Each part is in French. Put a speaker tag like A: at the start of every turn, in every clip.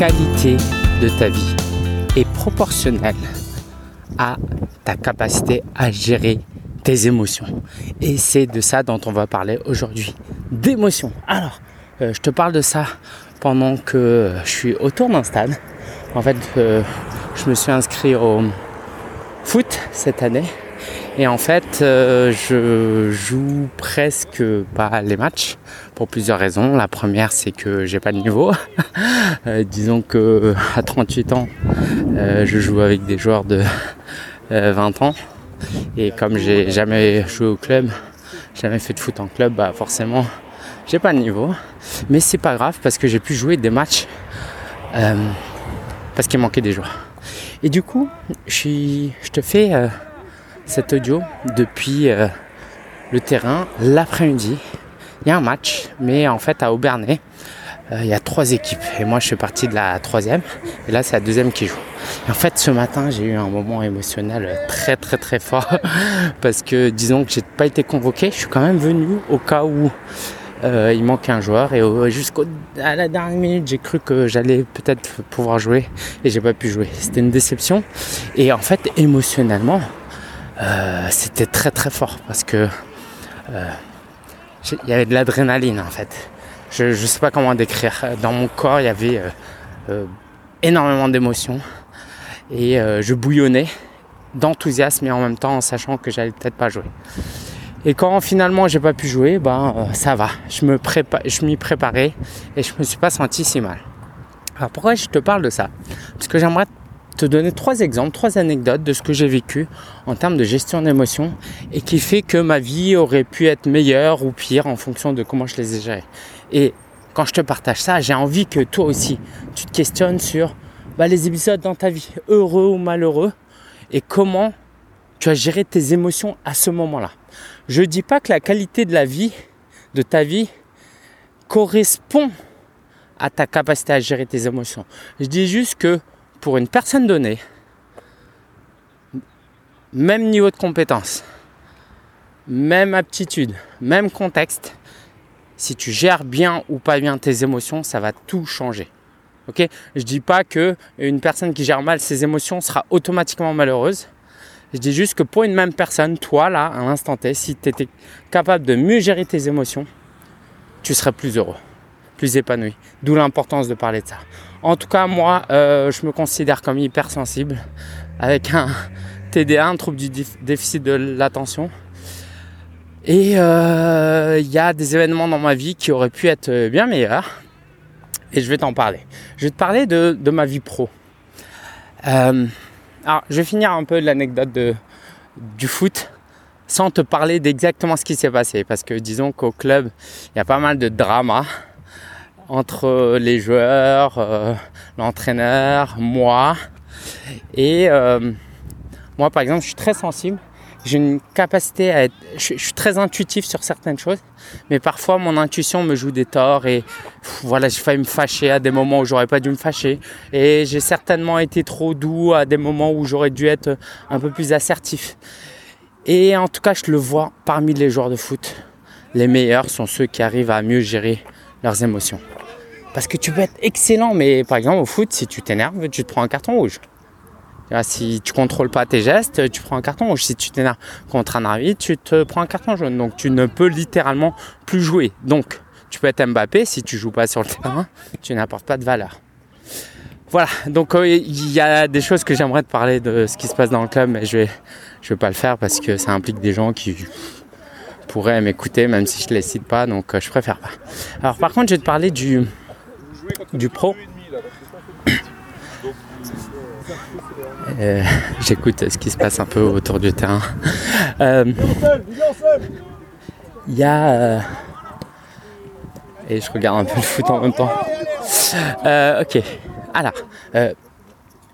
A: qualité de ta vie est proportionnelle à ta capacité à gérer tes émotions. Et c'est de ça dont on va parler aujourd'hui. D'émotions. Alors, euh, je te parle de ça pendant que je suis autour d'un stade. En fait, euh, je me suis inscrit au foot cette année. Et en fait, euh, je joue presque pas les matchs pour plusieurs raisons. La première, c'est que j'ai pas de niveau. disons que à 38 ans, je joue avec des joueurs de 20 ans. Et comme j'ai jamais joué au club, jamais fait de foot en club, bah forcément, j'ai pas de niveau. Mais c'est pas grave parce que j'ai pu jouer des matchs euh, parce qu'il manquait des joueurs. Et du coup, je, te fais euh, cet audio depuis euh, le terrain l'après-midi. Il y a un match, mais en fait à Aubernay, il y a trois équipes. Et moi, je fais partie de la troisième. Et là, c'est la deuxième qui joue. En fait, ce matin, j'ai eu un moment émotionnel très, très, très fort. parce que, disons que j'ai pas été convoqué. Je suis quand même venu au cas où euh, il manquait un joueur. Et jusqu'à la dernière minute, j'ai cru que j'allais peut-être pouvoir jouer. Et j'ai pas pu jouer. C'était une déception. Et en fait, émotionnellement, euh, c'était très, très fort. Parce que euh, il y avait de l'adrénaline, en fait je ne sais pas comment décrire. Dans mon corps, il y avait euh, énormément d'émotions et je bouillonnais d'enthousiasme et en même temps en sachant que j'allais peut-être pas jouer. Et quand finalement j'ai pas pu jouer, ben ça va. Je me je m'y préparais et je me suis pas senti si mal. Alors pourquoi je te parle de ça? Parce que j'aimerais te donner trois exemples, trois anecdotes de ce que j'ai vécu en termes de gestion d'émotions et qui fait que ma vie aurait pu être meilleure ou pire en fonction de comment je les ai gérées. Et quand je te partage ça, j'ai envie que toi aussi, tu te questionnes sur bah, les épisodes dans ta vie, heureux ou malheureux, et comment tu as géré tes émotions à ce moment-là. Je ne dis pas que la qualité de la vie, de ta vie, correspond à ta capacité à gérer tes émotions. Je dis juste que pour une personne donnée, même niveau de compétence, même aptitude, même contexte, si tu gères bien ou pas bien tes émotions, ça va tout changer. Ok? Je dis pas que une personne qui gère mal ses émotions sera automatiquement malheureuse. Je dis juste que pour une même personne, toi là, à l'instant T, si tu étais capable de mieux gérer tes émotions, tu serais plus heureux, plus épanoui. D'où l'importance de parler de ça. En tout cas, moi, euh, je me considère comme hypersensible avec un TDA, un trouble du déficit de l'attention. Et euh, il y a des événements dans ma vie qui auraient pu être bien meilleurs. Et je vais t'en parler. Je vais te parler de, ma vie pro. Euh, alors, je vais finir un peu l'anecdote du foot sans te parler d'exactement ce qui s'est passé. Parce que disons qu'au club, il y a pas mal de drama entre les joueurs, euh, l'entraîneur, moi. Et moi, par exemple, je suis très sensible j'ai une capacité à être. Je, suis très intuitif sur certaines choses, mais parfois mon intuition me joue des torts et voilà, j'ai failli me fâcher à des moments où j'aurais pas dû me fâcher. Et j'ai certainement été trop doux à des moments où j'aurais dû être un peu plus assertif. Et en tout cas, je le vois parmi les joueurs de foot. Les meilleurs sont ceux qui arrivent à mieux gérer leurs émotions. Parce que tu peux être excellent, mais par exemple au foot, si tu t'énerves, tu te prends un carton rouge. Si tu contrôles pas tes gestes, tu prends un carton rouge. Si tu t'énerves contre un arbitre, tu te prends un carton jaune. Donc tu ne peux littéralement plus jouer. Donc tu peux être Mbappé, si tu joues pas sur le terrain, tu n'apportes pas de valeur. Voilà, donc euh, il y a des choses que j'aimerais te parler de ce qui se passe dans le club, mais je vais, je vais pas le faire parce que ça implique des gens qui pourraient m'écouter, même si je les cite pas, donc euh, je préfère pas. Alors par contre, je vais te parler du, du pro. Euh, j'écoute ce qui se passe un peu autour du terrain. Euh, il y a. Euh, et je regarde un peu le foot en même temps. ok. Alors,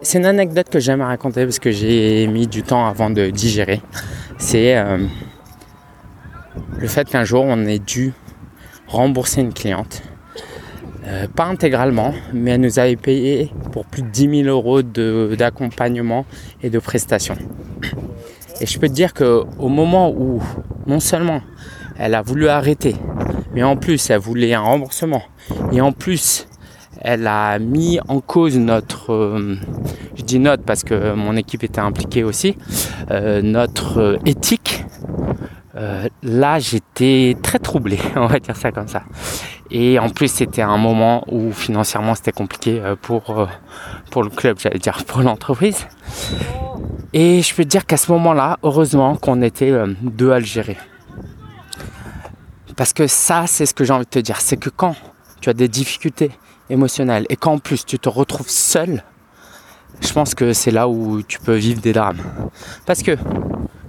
A: c'est une anecdote que j'aime raconter parce que j'ai mis du temps avant de digérer. C'est le fait qu'un jour on ait dû rembourser une cliente euh, pas intégralement, mais elle nous avait payé pour plus de 10 000 euros d'accompagnement et de prestations. Et je peux te dire qu'au moment où non seulement elle a voulu arrêter, mais en plus elle voulait un remboursement, et en plus elle a mis en cause notre, euh, je dis notre parce que mon équipe était impliquée aussi, euh, notre éthique. Là, j'étais très troublé, on va dire ça comme ça. Et en plus, c'était un moment où financièrement c'était compliqué pour, pour le club, j'allais dire pour l'entreprise. Et je peux te dire qu'à ce moment-là, heureusement qu'on était deux à. Parce que ça, c'est ce que j'ai envie de te dire, c'est que quand tu as des difficultés émotionnelles et qu'en plus tu te retrouves seul, je pense que c'est là où tu peux vivre des drames. Parce que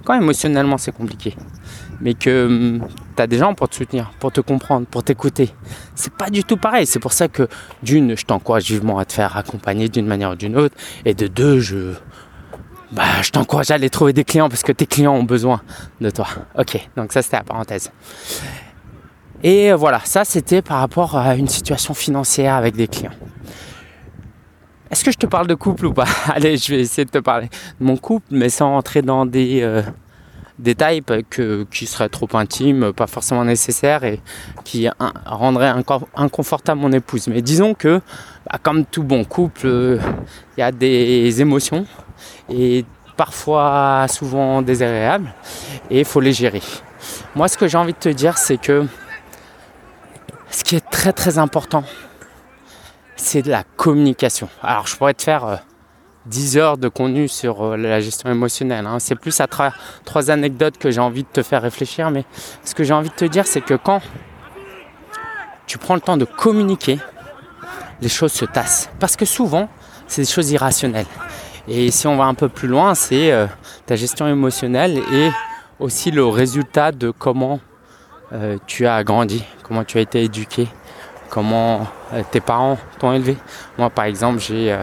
A: quand émotionnellement c'est compliqué, mais que hum, tu as des gens pour te soutenir, pour te comprendre, pour t'écouter, c'est pas du tout pareil. C'est pour ça que d'une, je t'encourage vivement à te faire accompagner d'une manière ou d'une autre, et de deux, je, bah, je t'encourage à aller trouver des clients parce que tes clients ont besoin de toi. Ok, donc ça c'était la parenthèse. Et voilà, ça c'était par rapport à une situation financière avec des clients. Est-ce que je te parle de couple ou pas? Allez, je vais essayer de te parler de mon couple, mais sans rentrer dans des euh, détails que, qui seraient trop intimes, pas forcément nécessaires et qui rendraient inconfortable mon épouse. Mais disons que, bah, comme tout bon couple, euh, il y a des émotions et parfois souvent désagréables et il faut les gérer. Moi, ce que j'ai envie de te dire, c'est que ce qui est très très important, c'est de la communication. Alors je pourrais te faire 10 euh, heures de contenu sur euh, la gestion émotionnelle. Hein. C'est plus à travers trois anecdotes que j'ai envie de te faire réfléchir. Mais ce que j'ai envie de te dire, c'est que quand tu prends le temps de communiquer, les choses se tassent. Parce que souvent, c'est des choses irrationnelles. Et si on va un peu plus loin, c'est euh, ta gestion émotionnelle et aussi le résultat de comment tu as grandi, comment tu as été éduqué, comment euh, tes parents t'ont élevé? Moi, par exemple, j'ai euh,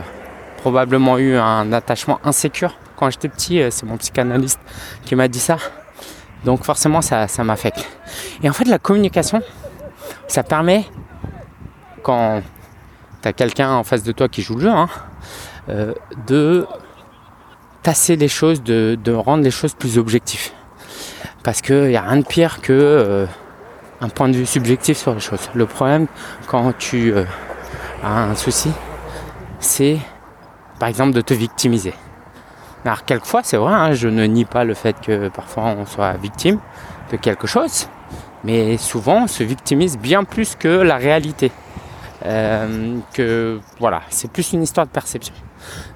A: probablement eu un attachement insécure quand j'étais petit. Euh, c'est mon psychanalyste qui m'a dit ça. Donc forcément, ça, ça m'affecte. Et en fait, la communication, ça permet, quand tu quelqu'un en face de toi qui joue le jeu, hein, de tasser les choses, de, de, rendre les choses plus objectives. Parce qu'il n'y a rien de pire que un point de vue subjectif sur les choses. Le problème, quand tu euh, as un souci, c'est par exemple de te victimiser. Alors quelquefois, c'est vrai, hein, je ne nie pas le fait que parfois on soit victime de quelque chose, mais souvent on se victimise bien plus que la réalité. Euh, que voilà, c'est plus une histoire de perception.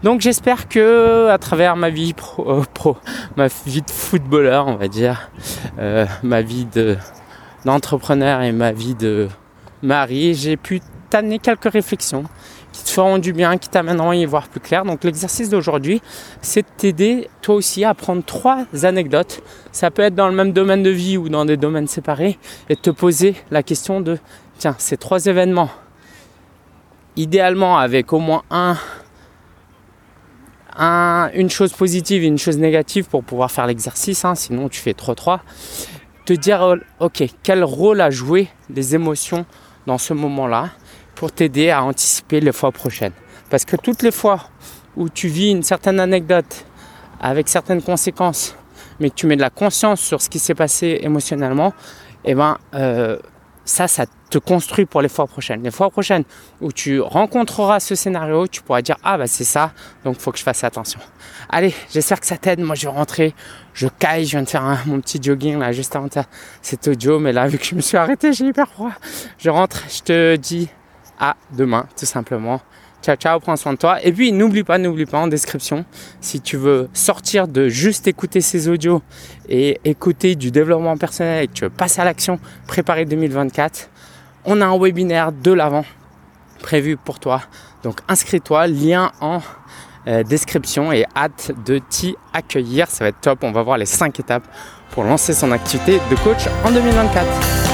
A: Donc j'espère que à travers ma vie pro, euh, ma vie de footballeur, on va dire, ma vie de d'entrepreneur et ma vie de mari, j'ai pu t'amener quelques réflexions qui te feront du bien, qui t'amèneront à y voir plus clair. Donc l'exercice d'aujourd'hui, c'est de t'aider toi aussi à prendre trois anecdotes. Ça peut être dans le même domaine de vie ou dans des domaines séparés et te poser la question de tiens, ces trois événements, idéalement avec au moins un, un une chose positive et une chose négative pour pouvoir faire l'exercice, hein, sinon tu fais trop trois te dire, euh, ok, quel rôle a joué les émotions dans ce moment-là pour t'aider à anticiper les fois prochaines? Parce que toutes les fois où tu vis une certaine anecdote avec certaines conséquences, mais que tu mets de la conscience sur ce qui s'est passé émotionnellement, eh ben, euh, ça, ça te construit pour les fois prochaines. Les fois prochaines où tu rencontreras ce scénario, tu pourras dire ah bah c'est ça, donc faut que je fasse attention. Allez, j'espère que ça t'aide. Moi je vais rentrer, je caille, je viens de faire mon petit jogging là juste avant cet audio, mais là vu que je me suis arrêté, j'ai hyper froid. Je rentre, je te dis à demain tout simplement. Ciao ciao, prends soin de toi. Et puis n'oublie pas, n'oublie pas en description, si tu veux sortir de juste écouter ces audios et écouter du développement personnel et que tu veux passer à l'action, préparer 2024, on a un webinaire de l'avant prévu pour toi. Donc inscris-toi, lien en euh, description et hâte de t'y accueillir. Ça va être top. On va voir les 5 étapes pour lancer son activité de coach en 2024.